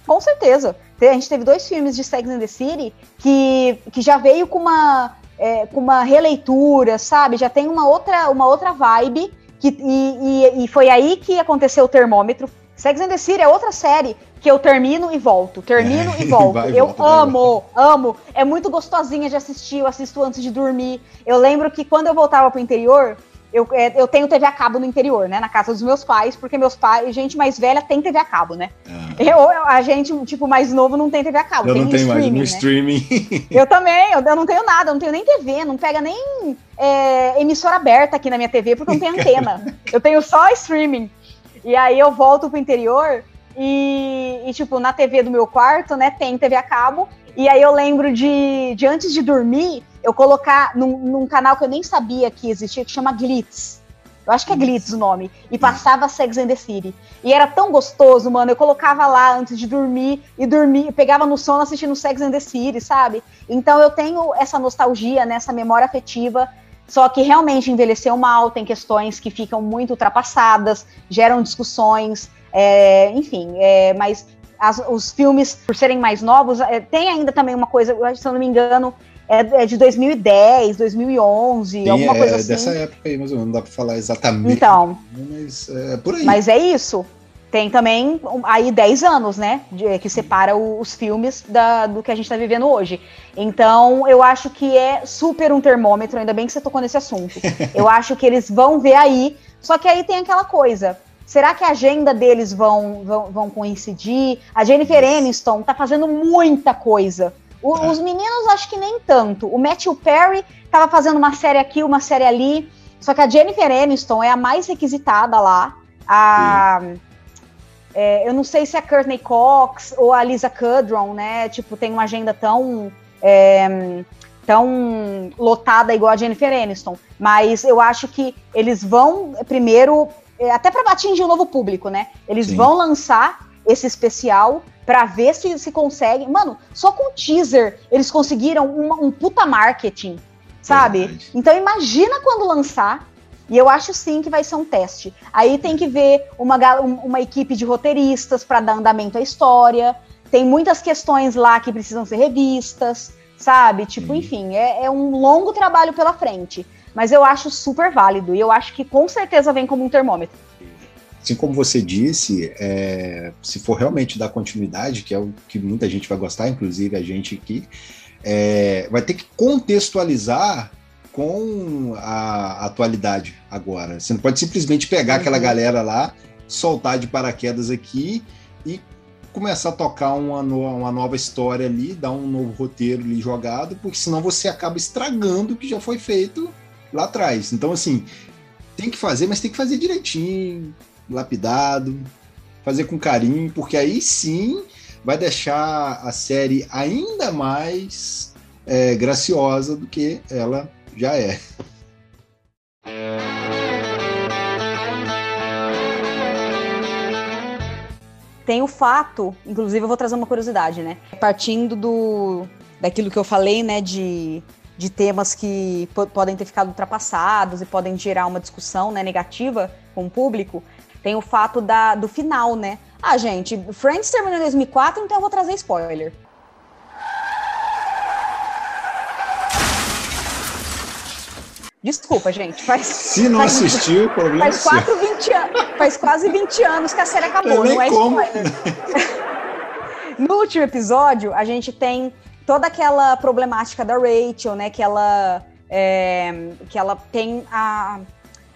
Com certeza. A gente teve dois filmes de Sex and the City que, que já veio com uma é, com uma releitura, sabe? Já tem uma outra, uma outra vibe. Que, e, e, e, foi aí que aconteceu o termômetro. Sex and the City é outra série que eu termino e volto, termino e volto. eu volta, amo, amo. É muito gostosinha de assistir, eu assisto antes de dormir. Eu lembro que quando eu voltava pro interior, eu, é, eu tenho TV a cabo no interior, né? Na casa dos meus pais, porque meus pais, gente mais velha tem TV a cabo, né? Ah. Eu, a gente, tipo, mais novo não tem TV a cabo. Eu não tenho mais no né? streaming. Eu também, eu, eu, não tenho nada, eu não tenho nem TV, não pega nem é, emissora aberta aqui na minha TV, porque eu não tenho antena. Eu tenho só streaming. E aí eu volto pro interior e, e, tipo, na TV do meu quarto, né, tem TV a cabo. E aí eu lembro de, de antes de dormir, eu colocar num, num, canal que eu nem sabia que existia, que chama Glitz. Eu acho que é Glitz o nome. E passava Sex and the City. E era tão gostoso, mano. Eu colocava lá antes de dormir e dormir, pegava no sono assistindo Sex and the City, sabe? Então eu tenho essa nostalgia, né, essa memória afetiva. Só que realmente envelheceu mal, tem questões que ficam muito ultrapassadas, geram discussões, é, enfim, é, mas as, os filmes, por serem mais novos, é, tem ainda também uma coisa, se eu não me engano, é, é de 2010, 2011, Sim, alguma coisa é assim. dessa época aí, mas não dá pra falar exatamente. Então. Mas é por aí. Mas é isso. Tem também aí 10 anos, né? De, que separa os filmes da, do que a gente tá vivendo hoje. Então, eu acho que é super um termômetro, ainda bem que você tocou nesse assunto. eu acho que eles vão ver aí. Só que aí tem aquela coisa. Será que a agenda deles vão, vão, vão coincidir? A Jennifer Aniston tá fazendo muita coisa o, é. Os meninos, acho que nem tanto. O Matthew Perry tava fazendo uma série aqui, uma série ali. Só que a Jennifer Aniston é a mais requisitada lá. A. É, eu não sei se é a Courtney Cox ou a Lisa Kudrow, né? Tipo, tem uma agenda tão. É, tão lotada igual a Jennifer Aniston. Mas eu acho que eles vão primeiro. É, até para atingir um novo público, né? Eles Sim. vão lançar esse especial para ver se se consegue. Mano, só com teaser eles conseguiram uma, um puta marketing, sabe? Verdade. Então imagina quando lançar. E eu acho sim que vai ser um teste. Aí tem que ver uma, uma equipe de roteiristas para dar andamento à história. Tem muitas questões lá que precisam ser revistas, sabe? Tipo, enfim, é, é um longo trabalho pela frente. Mas eu acho super válido e eu acho que com certeza vem como um termômetro. Assim como você disse, é, se for realmente dar continuidade, que é o que muita gente vai gostar, inclusive a gente aqui, é, vai ter que contextualizar com a atualidade agora. Você não pode simplesmente pegar uhum. aquela galera lá, soltar de paraquedas aqui e começar a tocar uma, uma nova história ali, dar um novo roteiro ali jogado, porque senão você acaba estragando o que já foi feito lá atrás. Então, assim, tem que fazer, mas tem que fazer direitinho, lapidado, fazer com carinho, porque aí sim vai deixar a série ainda mais é, graciosa do que ela já é. Tem o fato, inclusive eu vou trazer uma curiosidade, né? Partindo do daquilo que eu falei, né, de, de temas que podem ter ficado ultrapassados e podem gerar uma discussão né, negativa com o público, tem o fato da, do final, né? Ah, gente, Friends terminou em 2004, então eu vou trazer spoiler. Desculpa, gente. Faz, Se não faz, assistiu, o problema faz, é 4, 20 faz quase 20 anos que a série acabou, não é como. spoiler. no último episódio, a gente tem toda aquela problemática da Rachel, né? Que ela, é, que ela tem a,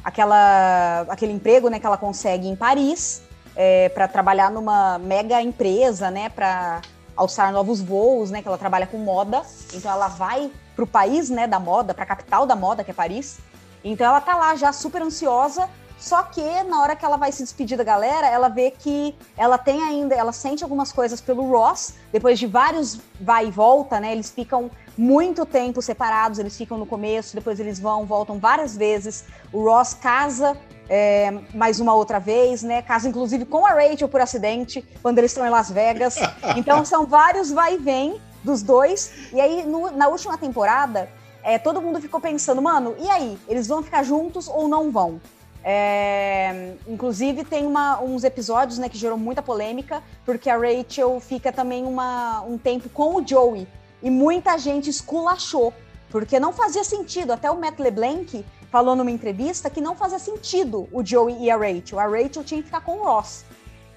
aquela, aquele emprego né, que ela consegue em Paris é, para trabalhar numa mega empresa, né? Para alçar novos voos, né? Que ela trabalha com moda. Então ela vai para o país, né, da moda, para a capital da moda, que é Paris. Então ela tá lá já super ansiosa, só que na hora que ela vai se despedir da galera, ela vê que ela tem ainda, ela sente algumas coisas pelo Ross, depois de vários vai e volta, né? Eles ficam muito tempo separados, eles ficam no começo, depois eles vão, voltam várias vezes. O Ross casa é, mais uma outra vez, né? Casa inclusive com a Rachel por acidente, quando eles estão em Las Vegas. Então são vários vai e vem dos dois. E aí, no, na última temporada, é, todo mundo ficou pensando, mano, e aí? Eles vão ficar juntos ou não vão? É, inclusive, tem uma, uns episódios né, que gerou muita polêmica, porque a Rachel fica também uma, um tempo com o Joey. E muita gente esculachou, porque não fazia sentido. Até o Matt LeBlanc falou numa entrevista que não fazia sentido o Joey e a Rachel. A Rachel tinha que ficar com o Ross.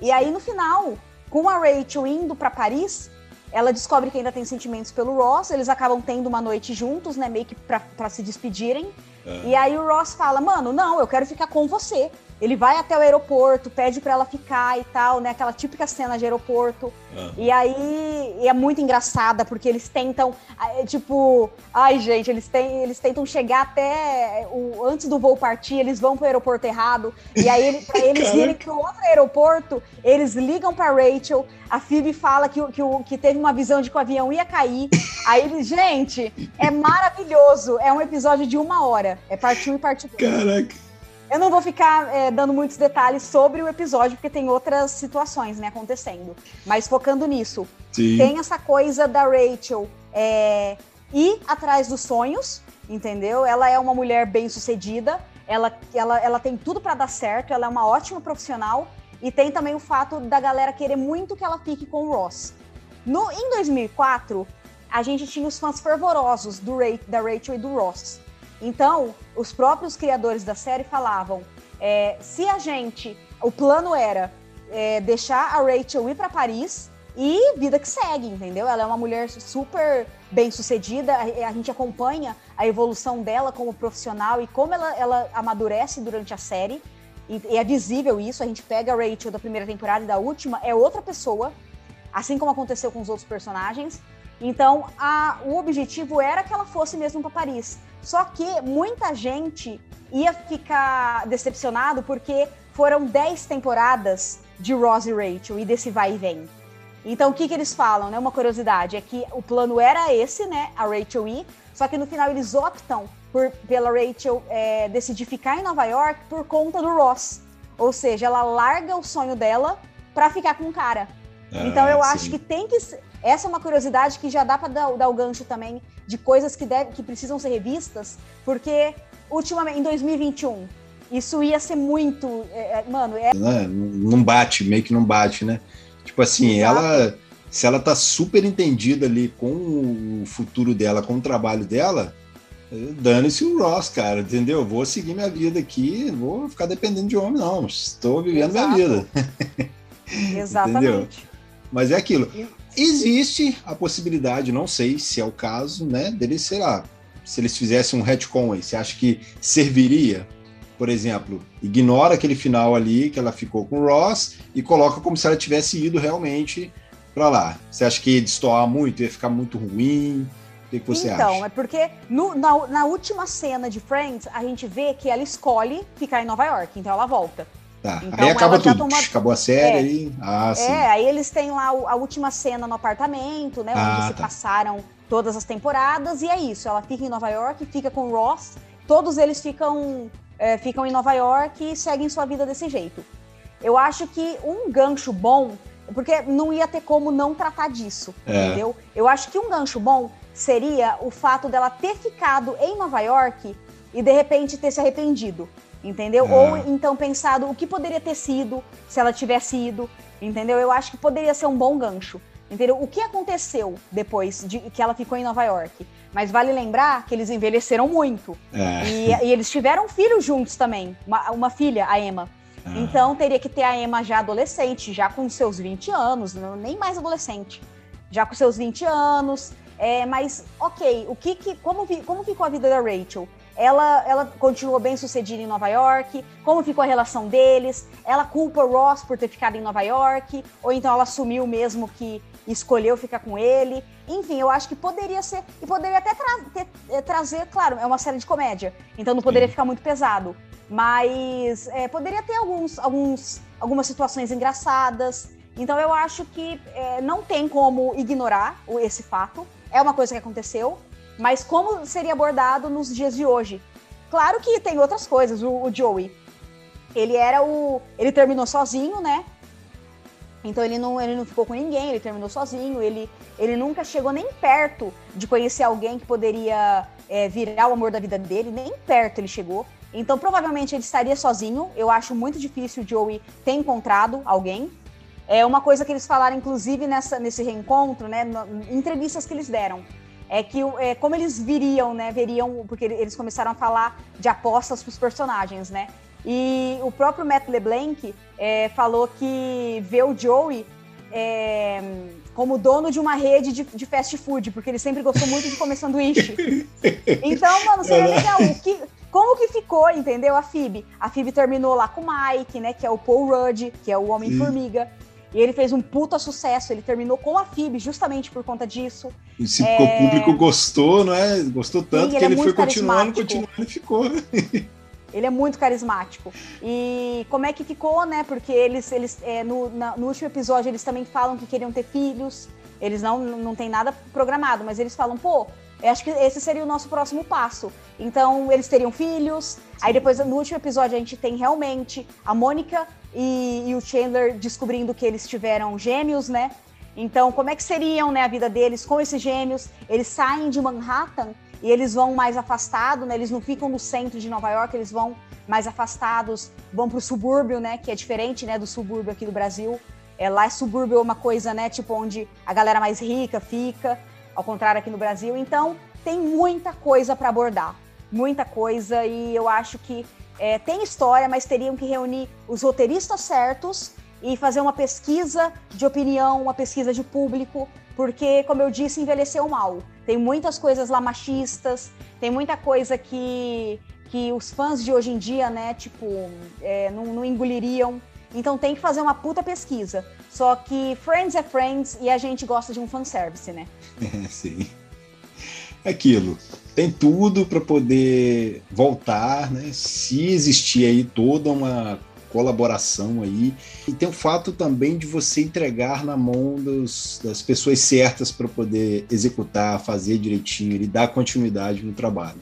E aí, no final, com a Rachel indo para Paris, ela descobre que ainda tem sentimentos pelo Ross, eles acabam tendo uma noite juntos, né, meio que pra se despedirem. E aí o Ross fala, mano, não, eu quero ficar com você. Ele vai até o aeroporto, pede para ela ficar e tal, né? Aquela típica cena de aeroporto. Uhum. E aí e é muito engraçada, porque eles tentam, é, tipo, ai, gente, eles, tem, eles tentam chegar até o, antes do voo partir, eles vão pro aeroporto errado. E aí, pra eles irem pro outro aeroporto, eles ligam pra Rachel. A Phoebe fala que, que, que teve uma visão de que o avião ia cair. Aí eles, gente, é maravilhoso. É um episódio de uma hora. É parte 1 e parte 2. Caraca. Eu não vou ficar é, dando muitos detalhes sobre o episódio, porque tem outras situações né, acontecendo. Mas focando nisso, Sim. tem essa coisa da Rachel é, ir atrás dos sonhos, entendeu? Ela é uma mulher bem sucedida, ela, ela, ela tem tudo para dar certo, ela é uma ótima profissional. E tem também o fato da galera querer muito que ela fique com o Ross. No, em 2004, a gente tinha os fãs fervorosos do Ray, da Rachel e do Ross. Então, os próprios criadores da série falavam: é, se a gente. O plano era é, deixar a Rachel ir para Paris e vida que segue, entendeu? Ela é uma mulher super bem sucedida, a, gente acompanha a evolução dela como profissional e como ela, ela amadurece durante a série. E, e é visível isso, a gente pega a Rachel da primeira temporada e da última, é outra pessoa, assim como aconteceu com os outros personagens. Então, a, o objetivo era que ela fosse mesmo para Paris. Só que muita gente ia ficar decepcionado porque foram 10 temporadas de Ross e Rachel e desse vai e vem. Então o que, que eles falam, né? Uma curiosidade é que o plano era esse, né? A Rachel ir, só que no final eles optam por, pela Rachel é, decidir ficar em Nova York por conta do Ross. Ou seja, ela larga o sonho dela para ficar com o cara. Ah, então eu sim. acho que tem que. Essa é uma curiosidade que já dá para dar, dar, o gancho também de coisas que, deve, que precisam ser revistas, porque ultimamente, em 2021, isso ia ser muito. É, é mano, é. Né, não bate, meio que não bate, né? Tipo assim, Exato. ela. Se ela tá super entendida ali com o futuro dela, com o trabalho dela, Dane-se o Ross, cara, entendeu? Vou seguir minha vida aqui, vou ficar dependendo de homem, não. Estou vivendo Exato. minha vida. Exatamente. Mas é aquilo. Existe a possibilidade, não sei se é o caso, né, deles, sei lá, se eles fizessem um retcon aí, você acha que serviria? Por exemplo, ignora aquele final ali que ela ficou com o Ross e coloca como se ela tivesse ido realmente para lá. Você acha que ia destoar muito, ia ficar muito ruim? que, que você então, acha? Então, é porque no, na, na, última cena de Friends, a gente vê que ela escolhe ficar em Nova York, então ela volta. Tá, então, aí acaba tudo, toma... acabou a série é, aí. Ah, sim. É, aí eles têm lá a última cena no apartamento, né, ah, onde se tá. passaram todas as temporadas, e é isso, ela fica em Nova York, fica com o Ross, todos eles ficam, é, ficam em Nova York e seguem sua vida desse jeito. Eu acho que um gancho bom, porque não ia ter como não tratar disso, é. entendeu? Eu acho que um gancho bom seria o fato dela ter ficado em Nova York e de repente ter se arrependido, entendeu? É. Ou então pensado o que poderia ter sido se ela tivesse ido, entendeu? Eu acho que poderia ser um bom gancho, entendeu? O que aconteceu depois de que ela ficou em Nova York? Mas vale lembrar que eles envelheceram muito. É. E, e, eles tiveram filhos juntos também, uma, uma filha, a Emma. É. Então teria que ter a Emma já adolescente, já com seus 20 anos, não, nem mais adolescente. Já com seus 20 anos, é, mas, ok, o que, que como, como ficou a vida da Rachel? Ela, ela continuou bem sucedida em Nova York? Como ficou a relação deles? Ela culpa o Ross por ter ficado em Nova York? Ou então ela assumiu mesmo que escolheu ficar com ele? Enfim, eu acho que poderia ser. E poderia até tra ter, é, trazer, claro, é uma série de comédia, então não poderia Sim. ficar muito pesado. Mas é, poderia ter alguns, alguns, algumas situações engraçadas. Então eu acho que é, não tem como ignorar esse fato é uma coisa que aconteceu, mas como seria abordado nos dias de hoje? Claro que tem outras coisas. O, o Joey, ele era o, ele terminou sozinho, né? Então ele não, ele não ficou com ninguém, ele terminou sozinho, ele, ele nunca chegou nem perto de conhecer alguém que poderia é, virar o amor da vida dele, nem perto ele chegou. Então provavelmente ele estaria sozinho. Eu acho muito difícil o Joey ter encontrado alguém. É uma coisa que eles falaram, inclusive, nessa, nesse reencontro, né? Entrevistas que eles deram. É que é, como eles viriam, né? Veriam, porque eles começaram a falar de apostas para os personagens, né? E o próprio Matt LeBlanc é, falou que vê o Joey é, como dono de uma rede de, de, fast food, porque ele sempre gostou muito de comer sanduíche. Então, mano, seria legal. Que, como que ficou, entendeu? A Phoebe. A Phoebe terminou lá com o Mike, né? Que é o Paul Rudd, que é o Homem-Formiga. E ele fez um puta sucesso, ele terminou com a FIB justamente por conta disso. E se é... o público gostou, não é? Gostou tanto Sim, que ele, ele é foi continuando, continuando e ficou. Ele é muito carismático. E como é que ficou, né? Porque eles, eles é, no, na, no último episódio, eles também falam que queriam ter filhos. Eles não, não tem nada programado, mas eles falam, pô, eu acho que esse seria o nosso próximo passo. Então, eles teriam filhos. Aí depois, no último episódio, a gente tem realmente a Mônica e, e, o Chandler descobrindo que eles tiveram gêmeos, né? Então, como é que seriam né, a vida deles com esses gêmeos? Eles saem de Manhattan e eles vão mais afastados, né? Eles não ficam no centro de Nova York, eles vão mais afastados, vão para o subúrbio, né? Que é diferente, né, do subúrbio aqui do Brasil. É, lá é subúrbio é uma coisa, né? Tipo, onde a galera mais rica fica ao contrário aqui no Brasil. Então, tem muita coisa para abordar, muita coisa, e eu acho que é, tem história, mas teriam que reunir os roteiristas certos e fazer uma pesquisa de opinião, uma pesquisa de público, porque, como eu disse, envelheceu mal. Tem muitas coisas lá machistas, tem muita coisa que, que os fãs de hoje em dia, né, tipo, é, não, não engoliriam. Então tem que fazer uma puta pesquisa. Só que Friends é Friends e a gente gosta de um fanservice, né? É, sim. Aquilo. Tem tudo para poder voltar, né? Se existir aí toda uma colaboração aí. E tem o fato também de você entregar na mão dos, das pessoas certas para poder executar, fazer direitinho e dar continuidade no trabalho.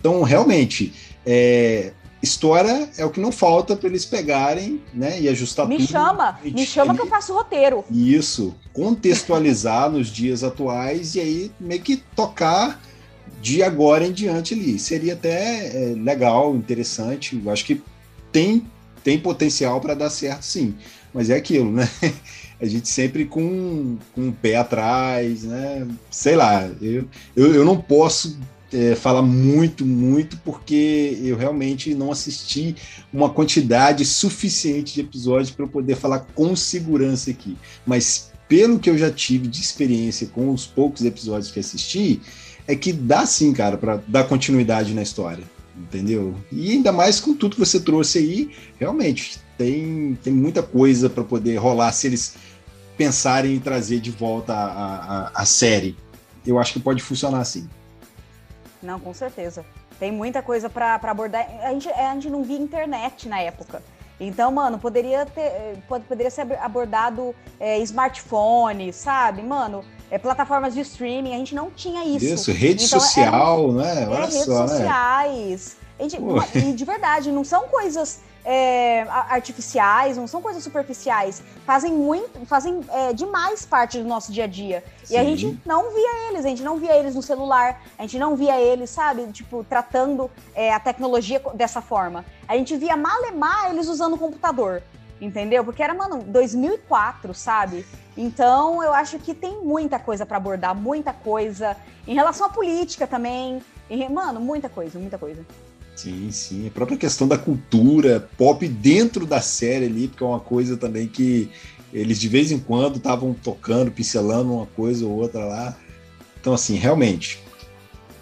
Então, realmente, é, história é o que não falta para eles pegarem, né, e ajustar me tudo. Me chama, me chama que eu faço roteiro. Isso, contextualizar nos dias atuais e aí meio que tocar de agora em diante ali. Seria até é, legal, interessante. Eu acho que tem tem potencial para dar certo, sim. Mas é aquilo, né? A gente sempre com, com um pé atrás, né? Sei lá, eu, eu, eu não posso é, falar muito, muito, porque eu realmente não assisti uma quantidade suficiente de episódios para eu poder falar com segurança aqui. Mas pelo que eu já tive de experiência com os poucos episódios que assisti, é que dá sim, cara, para dar continuidade na história, entendeu? E ainda mais com tudo que você trouxe aí, realmente tem, tem muita coisa para poder rolar se eles pensarem em trazer de volta a, a, a série. Eu acho que pode funcionar assim. Não, com certeza. Tem muita coisa para abordar. A gente, a gente não via internet na época. Então, mano, poderia ter, poderia ser abordado é, smartphone, sabe? Mano, é, plataformas de streaming, a gente não tinha isso. Isso, rede então, social, né? Olha é, redes só, né? sociais. Né? Gente, e de verdade, não são coisas é, artificiais, não são coisas superficiais, fazem muito, fazem é, demais parte do nosso dia a dia. Sim. E a gente não via eles, a gente não via eles no celular, a gente não via eles, sabe, tipo, tratando é, a tecnologia dessa forma. A gente via malemar eles usando o computador, entendeu? Porque era, mano, 2004, sabe? Então, eu acho que tem muita coisa para abordar, muita coisa. Em relação à política também. E, mano, muita coisa, muita coisa. Sim, sim. A própria questão da cultura pop dentro da série ali, porque é uma coisa também que eles de vez em quando estavam tocando, pincelando uma coisa ou outra lá. Então, assim, realmente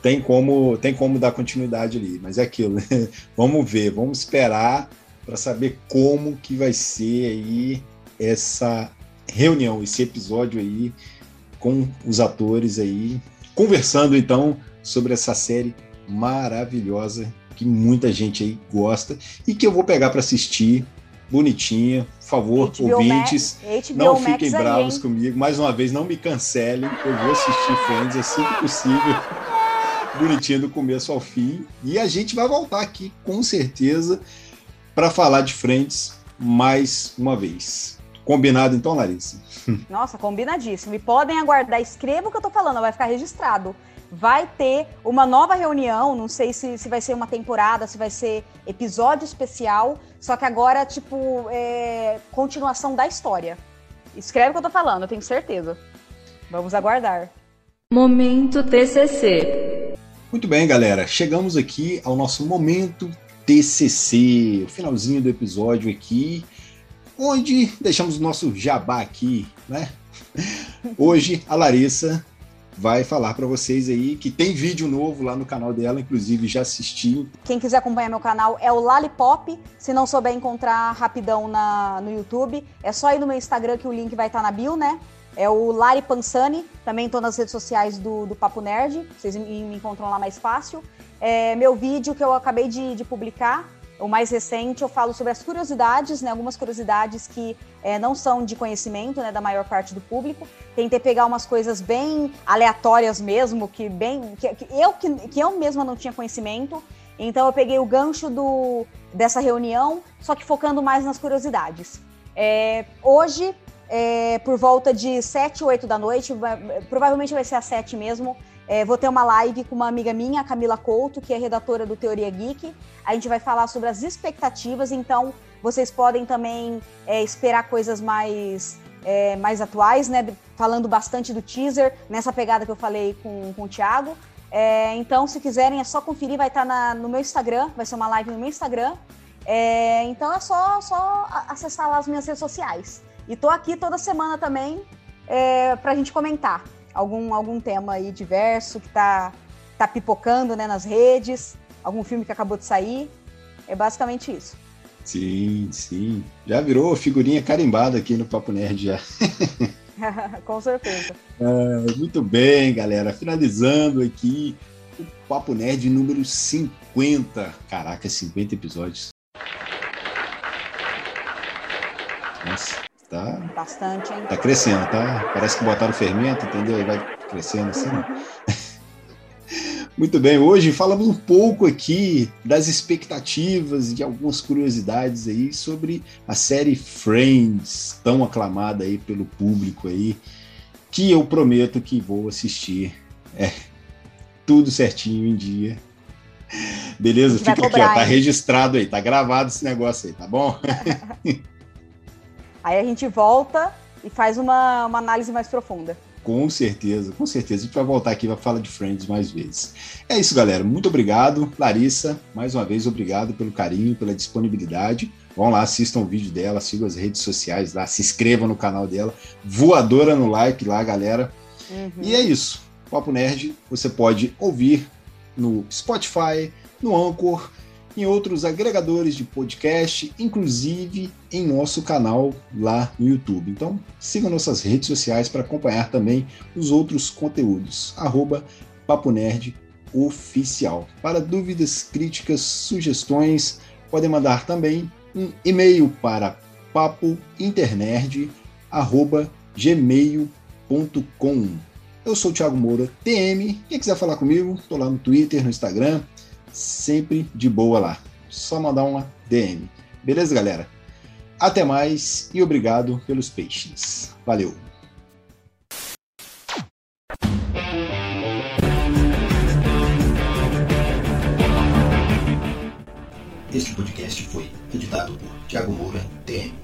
tem como tem como dar continuidade ali, mas é aquilo. Né? vamos ver, vamos esperar para saber como que vai ser aí essa reunião, esse episódio aí com os atores aí conversando então sobre essa série maravilhosa que muita gente aí gosta e que eu vou pegar para assistir bonitinha. Por favor, HBO ouvintes, Max, não fiquem Max bravos aí, comigo. Mais uma vez, não me cancelem. Eu vou assistir Friends assim que possível. Bonitinha do começo ao fim. E a gente vai voltar aqui, com certeza, para falar de Friends mais uma vez. Combinado então, Larissa? Nossa, combinadíssimo. E podem aguardar. Escreva o que eu tô falando, vai ficar registrado vai ter uma nova reunião, não sei se, se vai ser uma temporada, se vai ser episódio especial, só que agora, tipo, é continuação da história. Escreve o que eu tô falando, eu tenho certeza. Vamos aguardar. Momento TCC. Muito bem, galera. Chegamos aqui ao nosso momento TCC, o finalzinho do episódio aqui, onde deixamos o nosso jabá aqui, né? Hoje a Larissa vai falar para vocês aí que tem vídeo novo lá no canal dela, inclusive já assisti. Quem quiser acompanhar meu canal é o Lalipop. Se não souber encontrar rapidão na, no YouTube, é só ir no meu Instagram que o link vai estar tá na bio, né? É o Lari Pansani, também estou nas redes sociais do, do Papo Nerd, vocês me encontram lá mais fácil. É, meu vídeo que eu acabei de, de publicar o mais recente, eu falo sobre as curiosidades, né, algumas curiosidades que é, não são de conhecimento né, da maior parte do público. Tentei pegar umas coisas bem aleatórias mesmo, que bem que, que eu que, que, eu mesma não tinha conhecimento. Então eu peguei o gancho do, dessa reunião, só que focando mais nas curiosidades. É, hoje, é, por volta de 7, 8 da noite, provavelmente vai ser às 7 mesmo, é, vou ter uma live com uma amiga minha, Camila Couto, que é redatora do Teoria Geek. A gente vai falar sobre as expectativas, então vocês podem também é, esperar coisas mais, é, mais atuais, né? Falando bastante do teaser, nessa pegada que eu falei com, com o Thiago. É, então, se quiserem, é só conferir, vai estar na, no meu Instagram, vai ser uma live no meu Instagram. É, então é só, só acessar lá as minhas redes sociais. E tô aqui toda semana também é, para a gente comentar algum, algum tema aí diverso que tá, tá pipocando né, nas redes, algum filme que acabou de sair. É basicamente isso. Sim, sim. Já virou figurinha carimbada aqui no Papo Nerd já. Com certeza. É, muito bem, galera. Finalizando aqui o Papo Nerd número 50. Caraca, 50 episódios. Nossa. Tá, Bastante, hein? Tá crescendo, tá? Parece que botaram fermento, entendeu? E vai crescendo assim. Muito bem, hoje falamos um pouco aqui das expectativas e de algumas curiosidades aí sobre a série Friends, tão aclamada aí pelo público aí, que eu prometo que vou assistir. É, tudo certinho em dia. Beleza? Fica aqui, ó, tá registrado aí, tá gravado esse negócio aí, tá bom? Aí a gente volta e faz uma, uma análise mais profunda. Com certeza, com certeza. A gente vai voltar aqui para falar de Friends mais vezes. É isso, galera. Muito obrigado. Larissa, mais uma vez, obrigado pelo carinho, pela disponibilidade. Vão lá, assistam o vídeo dela, sigam as redes sociais lá, se inscrevam no canal dela. Voadora no like lá, galera. Uhum. E é isso. Papo Nerd, você pode ouvir no Spotify, no Anchor, em outros agregadores de podcast, inclusive em nosso canal lá no YouTube. Então, sigam nossas redes sociais para acompanhar também os outros conteúdos. Arroba Papo Nerd Oficial. Para dúvidas, críticas, sugestões, podem mandar também um e-mail para papointernerd.gmail.com. Eu sou o Thiago Moura, TM. Quem quiser falar comigo, estou lá no Twitter, no Instagram, sempre de boa lá. Só mandar uma DM. Beleza, galera? Até mais e obrigado pelos peixes. Valeu! Este podcast foi editado por Thiago Moura, TM.